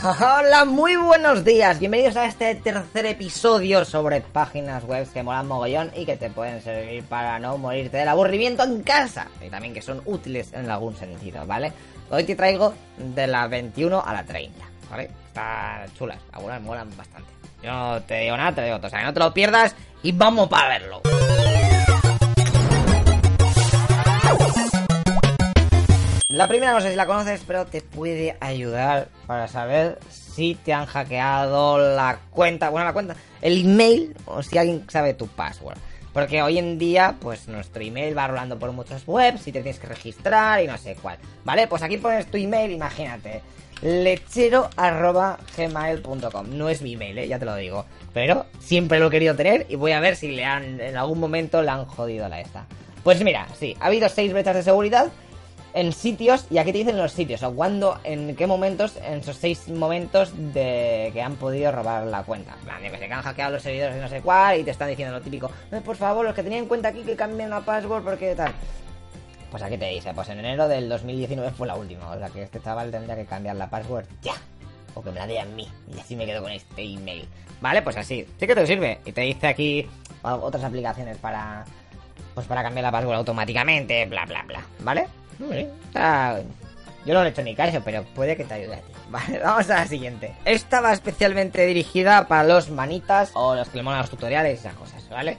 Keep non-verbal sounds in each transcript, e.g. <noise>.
<laughs> Hola, muy buenos días. Bienvenidos a este tercer episodio sobre páginas web que molan mogollón y que te pueden servir para no morirte del aburrimiento en casa. Y también que son útiles en algún sentido, ¿vale? Hoy te traigo de la 21 a la 30, ¿vale? Están chulas, algunas molan bastante. Yo no te digo nada, te digo. O sea, no te lo pierdas y vamos para verlo. La primera no sé si la conoces, pero te puede ayudar para saber si te han hackeado la cuenta, bueno, la cuenta, el email o si alguien sabe tu password. Porque hoy en día, pues nuestro email va rolando por muchas webs y te tienes que registrar y no sé cuál. ¿Vale? Pues aquí pones tu email, imagínate. Lechero.gmail.com No es mi email, ¿eh? ya te lo digo. Pero siempre lo he querido tener y voy a ver si le han, en algún momento le han jodido la esta. Pues mira, sí, ha habido seis brechas de seguridad en sitios, y aquí te dicen los sitios, o cuándo, en qué momentos, en esos seis momentos de que han podido robar la cuenta. En plan, que se han hackeado los servidores de no sé cuál y te están diciendo lo típico, eh, por favor, los que tenían en cuenta aquí que cambien la password porque tal. Pues aquí te dice, pues en enero del 2019 fue la última, o sea que este chaval tendría que cambiar la password ya. O que me la dé a mí, y así me quedo con este email. Vale, pues así, sí que te sirve. Y te dice aquí otras aplicaciones para, pues para cambiar la password automáticamente, bla, bla, bla, ¿vale? Yo no le he hecho ni caso, pero puede que te ayude a ti. <laughs> Vale, vamos a la siguiente. Esta va especialmente dirigida para los manitas o los que le molan los tutoriales y esas cosas, ¿vale?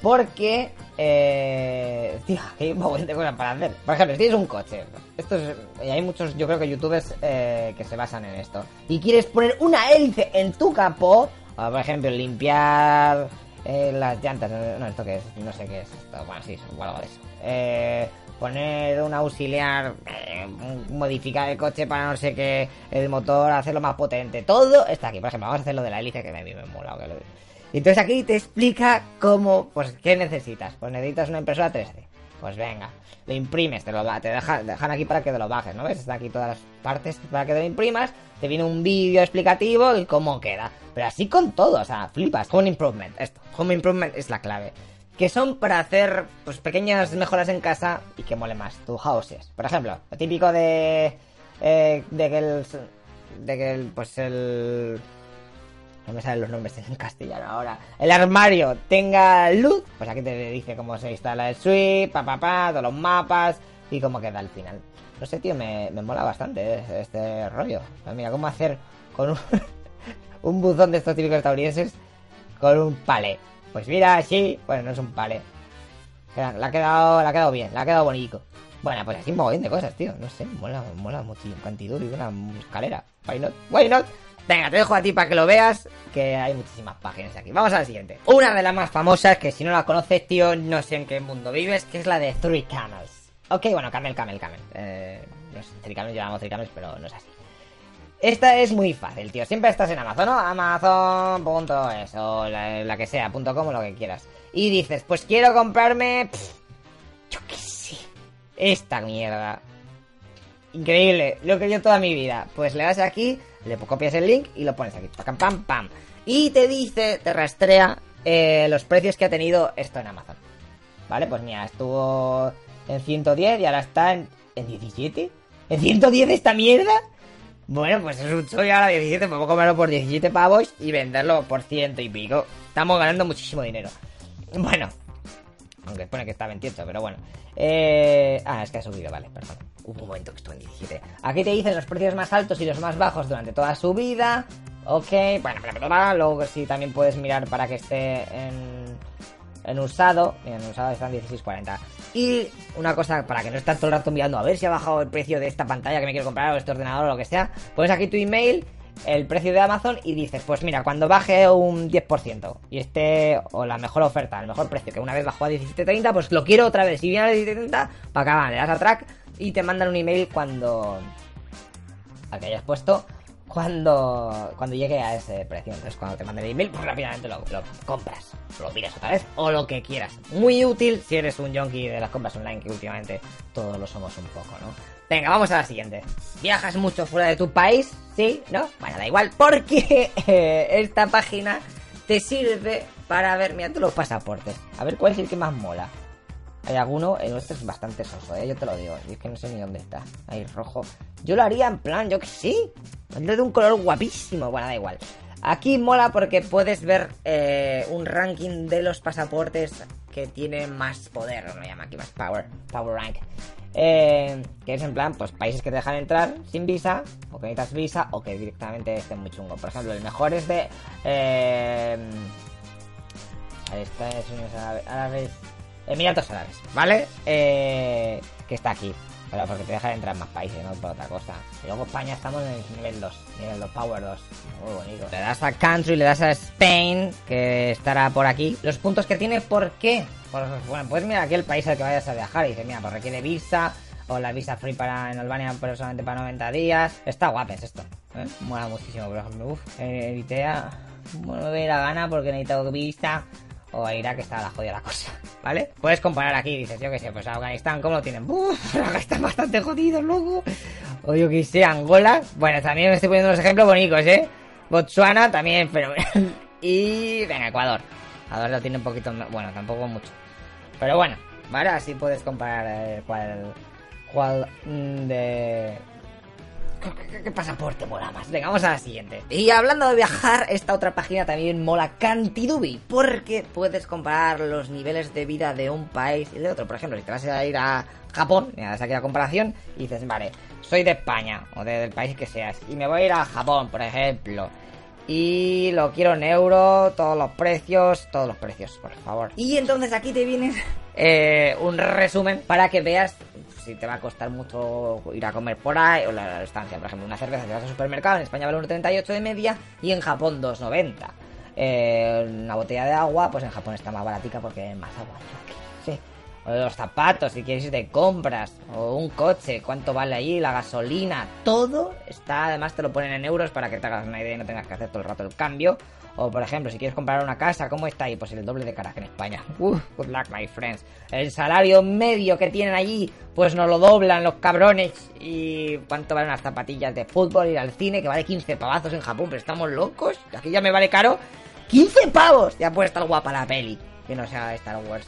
Porque, eh, tío, <laughs> hay un montón de cosas para hacer. Por ejemplo, si tienes un coche, esto es, y hay muchos, yo creo que youtubers eh, que se basan en esto, y quieres poner una hélice en tu capó, por ejemplo, limpiar eh, las llantas, no, esto qué es, no sé qué es, esto, bueno, sí, o algo de eso. Eh, poner un auxiliar, eh, modificar el coche para no sé qué, el motor, hacerlo más potente, todo está aquí. Por ejemplo, vamos a hacer lo de la hélice que me, me mola. Que lo... Y entonces aquí te explica cómo, pues, ¿qué necesitas? Pues necesitas una impresora 3D. Pues venga, lo imprimes, te lo te dejan aquí para que te lo bajes, ¿no ves? Están aquí todas las partes para que te lo imprimas, te viene un vídeo explicativo y cómo queda. Pero así con todo, o sea, flipas. Home Improvement, esto. Home Improvement es la clave que son para hacer pues pequeñas mejoras en casa y que mole más tu houses. Por ejemplo, lo típico de eh, de que el de que el pues el no me salen los nombres en castellano ahora. El armario tenga luz, pues aquí te dice cómo se instala el sweep, pa pa pa, todos los mapas y cómo queda al final. No sé, tío, me, me mola bastante eh, este rollo. Pues mira, cómo hacer con un, <laughs> un buzón de estos típicos estadounidenses con un palé. Pues mira, sí, bueno, no es un palé. Le ha quedado, ha quedado bien, le ha quedado bonito. Bueno, pues así un mogollón de cosas, tío. No sé, mola, mola mucho un cantidad y una escalera. Why not? Why not? Venga, te dejo a ti para que lo veas, que hay muchísimas páginas aquí. Vamos a la siguiente. Una de las más famosas, que si no la conoces, tío, no sé en qué mundo vives, que es la de Three Camels. Ok, bueno, Camel, Camel, Camel. Eh, no sé, Three Camels, llamamos Three Camels, pero no es así. Esta es muy fácil, tío. Siempre estás en Amazon, ¿no? Amazon.es o la, que sea, .com o lo que quieras. Y dices, pues quiero comprarme... yo qué sé. Esta mierda. Increíble, lo que yo toda mi vida. Pues le das aquí, le copias el link y lo pones aquí. Pam, pam, pam. Y te dice, te rastrea eh, los precios que ha tenido esto en Amazon. ¿Vale? Pues mira, estuvo en 110 y ahora está en, en 17. ¿En 110 esta mierda? Bueno, pues es un chollo ahora 17, puedo comprarlo por 17 pavos y venderlo por ciento y pico. Estamos ganando muchísimo dinero. Bueno, aunque pone que está 28, pero bueno. Eh... Ah, es que ha subido, vale, perdón. Un momento que estoy en 17. Aquí te dicen los precios más altos y los más bajos durante toda su vida. Ok, bueno, bla, luego sí también puedes mirar para que esté en en usado, en usado están 16.40. Y una cosa para que no estés todo el rato mirando a ver si ha bajado el precio de esta pantalla que me quiero comprar o este ordenador o lo que sea, pones aquí tu email, el precio de Amazon y dices, pues mira, cuando baje un 10% y esté, o la mejor oferta, el mejor precio, que una vez bajó a 17.30, pues lo quiero otra vez. Si viene a 17.30, para acá, le das a track y te mandan un email cuando... A que hayas puesto cuando, cuando llegue a ese precio. Entonces, cuando te mande el email, pues rápidamente lo, compras, lo pides otra vez o lo que quieras. Muy útil si eres un junkie de las compras online, que últimamente todos lo somos un poco, ¿no? Venga, vamos a la siguiente. ¿Viajas mucho fuera de tu país? ¿Sí? ¿No? Bueno, da igual, porque <laughs> eh, esta página te sirve para ver, mira, todos los pasaportes. A ver cuál es el que más mola. Hay alguno, el nuestro es bastante soso, ¿eh? yo te lo digo. Y es que no sé ni dónde está. Ahí rojo. Yo lo haría en plan, yo que sí. De un color guapísimo. Bueno, da igual. Aquí mola porque puedes ver eh, un ranking de los pasaportes que tienen más poder, lo llama aquí más power, power rank. Eh, que es en plan, pues países que te dejan entrar sin visa, o que necesitas visa, o que directamente estén muy chungo. Por ejemplo, el mejor es de. Eh, Unidos Árabes. Emiratos Árabes, ¿vale? Eh, que está aquí. Pero porque te deja entrar en más países, no por otra cosa. Y luego España estamos en el nivel 2, nivel 2, Power 2. Muy bonito. Le das a Country, le das a Spain, que estará por aquí. Los puntos que tiene, ¿por qué? Bueno, pues mira aquí el país al que vayas a viajar y dice, mira, pues requiere visa, o la visa free para en Albania, pero solamente para 90 días. Está guapes esto. ¿eh? Mola muchísimo, por ejemplo. Uf, Eritrea, bueno, me voy a ir a Ghana porque necesito visa o a Irak está la jodida la cosa, <laughs> ¿vale? Puedes comparar aquí, dices, yo que sé, pues Afganistán, ¿cómo lo tienen? Uf, <laughs> están bastante jodidos, loco. O yo que sé, Angola. Bueno, también me estoy poniendo unos ejemplos bonitos, ¿eh? Botswana también, pero... <laughs> y... Venga, Ecuador. Ecuador lo tiene un poquito... Bueno, tampoco mucho. Pero bueno, ¿vale? Así puedes comparar eh, cuál... Cuál mm, de ¿Qué, pasaporte mola más? Venga, vamos a la siguiente. Y hablando de viajar, esta otra página también mola Cantidubi, porque puedes comparar los niveles de vida de un país y de otro. Por ejemplo, si te vas a ir a Japón, mira, das aquí la comparación y dices, vale, soy de España o del país que seas y me voy a ir a Japón, por ejemplo. Y lo quiero en euro, todos los precios, todos los precios, por favor. Y entonces aquí te viene eh, un resumen para que veas si te va a costar mucho ir a comer por ahí o la, estancia. Por ejemplo, una cerveza que vas al supermercado en España vale 1,38 de media y en Japón 2,90. Eh, una botella de agua, pues en Japón está más baratica porque hay más agua. Sí. O los zapatos, si quieres ir de compras, o un coche, cuánto vale allí, la gasolina, todo está, además te lo ponen en euros para que te hagas una idea y no tengas que hacer todo el rato el cambio. O por ejemplo, si quieres comprar una casa, ¿cómo está ahí? Pues el doble de cara que en España. <laughs> Uf, good luck, my friends. El salario medio que tienen allí, pues nos lo doblan los cabrones. ¿Y cuánto valen unas zapatillas de fútbol? Ir al cine, que vale 15 pavazos en Japón, pero estamos locos. Aquí ya me vale caro. ¡15 pavos! Ya puede estar guapa la peli, que no sea Star Wars.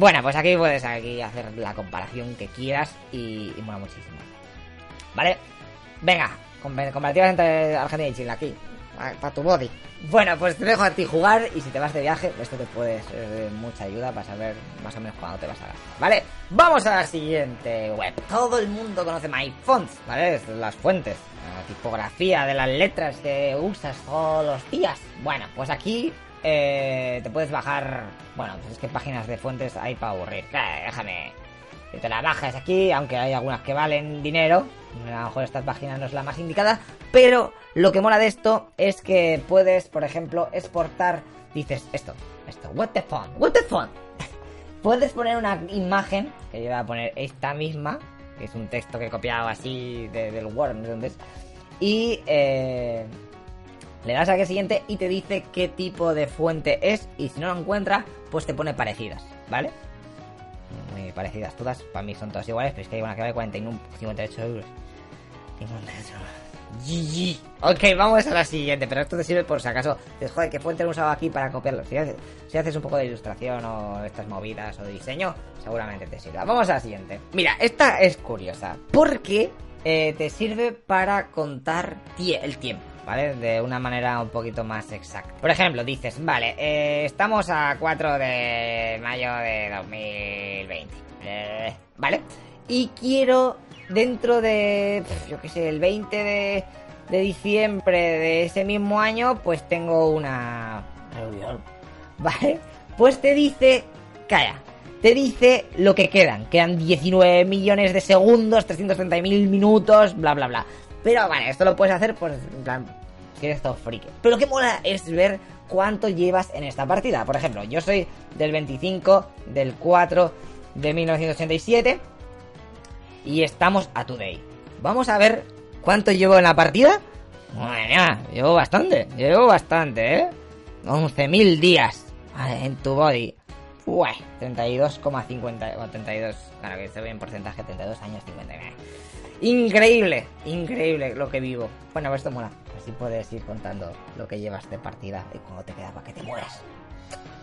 Bueno, pues aquí puedes aquí hacer la comparación que quieras y, y mola muchísimo. ¿Vale? Venga, comparativas entre Argentina y Chile aquí para tu body. Bueno, pues te dejo a ti jugar y si te vas de viaje, esto te puede ser de mucha ayuda para saber más o menos cuándo te vas a gastar, ¿vale? Vamos a la siguiente web. Todo el mundo conoce MyFonts, ¿vale? Las fuentes, la tipografía de las letras que usas todos los días. Bueno, pues aquí eh, te puedes bajar... Bueno, pues es que páginas de fuentes hay para aburrir. Eh, déjame que te la bajas aquí, aunque hay algunas que valen dinero. A lo mejor esta página no es la más indicada, pero lo que mola de esto es que puedes, por ejemplo, exportar. Dices esto, esto, what the fun, what the fun. <laughs> puedes poner una imagen, que yo voy a poner esta misma, que es un texto que he copiado así del Word, no sé dónde es, y eh, le das a que siguiente y te dice qué tipo de fuente es, y si no lo encuentra, pues te pone parecidas, ¿vale? muy parecidas todas. Para mí son todas iguales, pero es que hay una que vale 41, 58 euros. GG. Ok, vamos a la siguiente, pero esto te sirve por si acaso. Dices, joder, ¿qué fuente he usado aquí para copiarlo? Si haces, si un poco de ilustración o estas movidas o de diseño, seguramente te sirva. Vamos a la siguiente. Mira, esta es curiosa. Porque eh, te sirve para contar el tiempo. ¿Vale? De una manera un poquito más exacta. Por ejemplo, dices, vale, eh, estamos a 4 de mayo de 2020, eh, ¿vale? Y quiero dentro de, yo qué sé, el 20 de, de diciembre de ese mismo año, pues tengo una reunión, <laughs> ¿vale? Pues te dice, calla, te dice lo que quedan. Quedan 19 millones de segundos, 330 mil minutos, bla, bla, bla. Pero vale, esto lo puedes hacer, pues, en plan, si eres todo friki. Pero lo que mola es ver cuánto llevas en esta partida. Por ejemplo, yo soy del 25 del 4 de 1987 y estamos a today. Vamos a ver cuánto llevo en la partida. Bueno, llevo bastante, llevo bastante, ¿eh? 11.000 días en tu body. Uy, 32,50. 32, claro que se ve en porcentaje, 32 años 59. Increíble, increíble lo que vivo. Bueno, pues esto mola. Así puedes ir contando lo que llevas de partida y cuando te queda para que te mueras.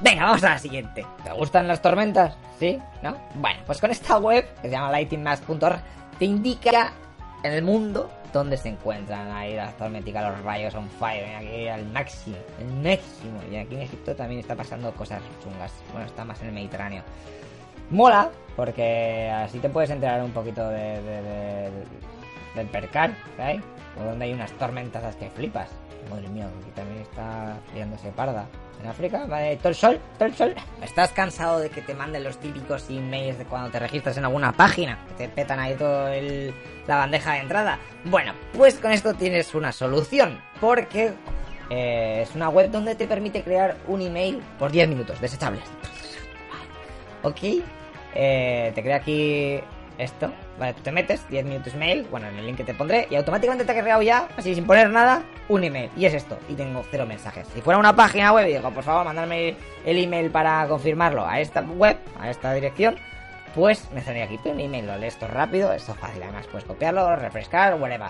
Venga, vamos a la siguiente. ¿Te gustan las tormentas? ¿Sí? ¿No? Bueno, pues con esta web, que se llama lightingmask.org, te indica en el mundo dónde se encuentran ahí las tormenticas, los rayos on fire, aquí al máximo, el máximo. Y aquí en Egipto también está pasando cosas chungas. Bueno, está más en el Mediterráneo. Mola, porque así te puedes enterar un poquito de, de- de- del percal que hay, o donde hay unas tormentas las que flipas. Madre mía, aquí también está liándose parda. En África, vale, todo el sol, todo el sol. ¿Estás cansado de que te manden los típicos emails de cuando te registras en alguna página? Que te petan ahí todo el, la bandeja de entrada. Bueno, pues con esto tienes una solución. Porque eh, es una web donde te permite crear un email por 10 minutos, desechables. Ok, eh, te crea aquí esto. Vale, tú te metes 10 minutos mail, bueno, en el link que te pondré, y automáticamente te ha creado ya, así sin poner nada, un email. Y es esto, y tengo cero mensajes. Si fuera una página web digo, por favor, mandarme el email para confirmarlo a esta web, a esta dirección, pues me saldría aquí un email, lo lees esto rápido, esto es fácil, además puedes copiarlo, refrescar, whatever.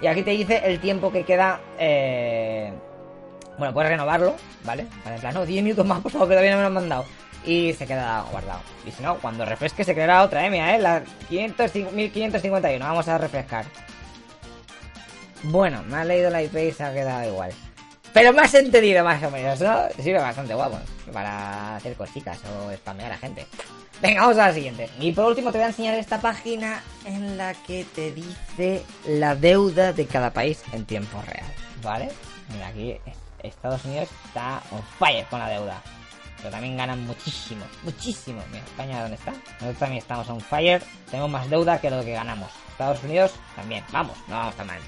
Y aquí te dice el tiempo que queda, eh... bueno, puedes renovarlo, ¿vale? Vale, en plan, no, 10 minutos más, por favor, que todavía no me lo han mandado. Y se queda guardado. Y si no, cuando refresque se creará otra, mira, eh, la 500, 1551, vamos a refrescar. Bueno, me ha leído la IP y se ha quedado igual. Pero me has entendido más o menos, ¿no? Sirve bastante guapo para hacer cositas o spamear a gente. Venga, vamos a la siguiente. Y por último te voy a enseñar esta página en la que te dice la deuda de cada país en tiempo real, ¿vale? Mira, aquí Estados Unidos está on fire con la deuda. Pero también ganan muchísimo, muchísimo. Mira, España, ¿dónde está? Nosotros también estamos on fire. Tenemos más deuda que lo que ganamos. Estados Unidos también. Vamos, no vamos tan mal.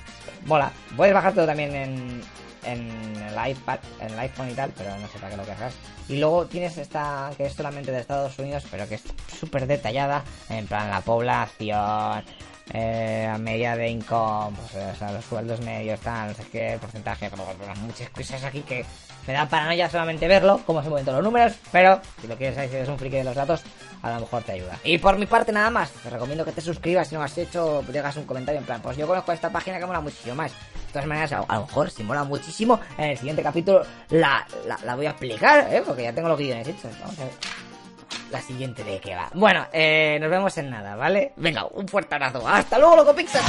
Mola. Puedes bajártelo también en, en el iPad, en el iPhone y tal, pero no sé para qué lo querrás. Y luego tienes esta que es solamente de Estados Unidos, pero que es súper detallada. En plan, la población, eh, a media de income, pues, o sea, los sueldos medios, tal, no sé qué, porcentaje, pero, muchas cosas aquí que me da paranoia solamente verlo, cómo se mueven todos los números, pero si lo quieres saber si eres un friki de los datos, a lo mejor te ayuda. Y por mi parte nada más, te recomiendo que te suscribas si no has hecho, dejas un comentario en plan, pues yo conozco esta página que mola muchísimo más. De todas maneras, a, lo mejor si mola muchísimo, en el siguiente capítulo la, la, la voy a explicar, ¿eh? porque ya tengo los guiones hechos. Vamos a ver la siguiente de qué va. Bueno, eh, nos vemos en nada, ¿vale? Venga, un fuerte abrazo. ¡Hasta luego, loco Pixar!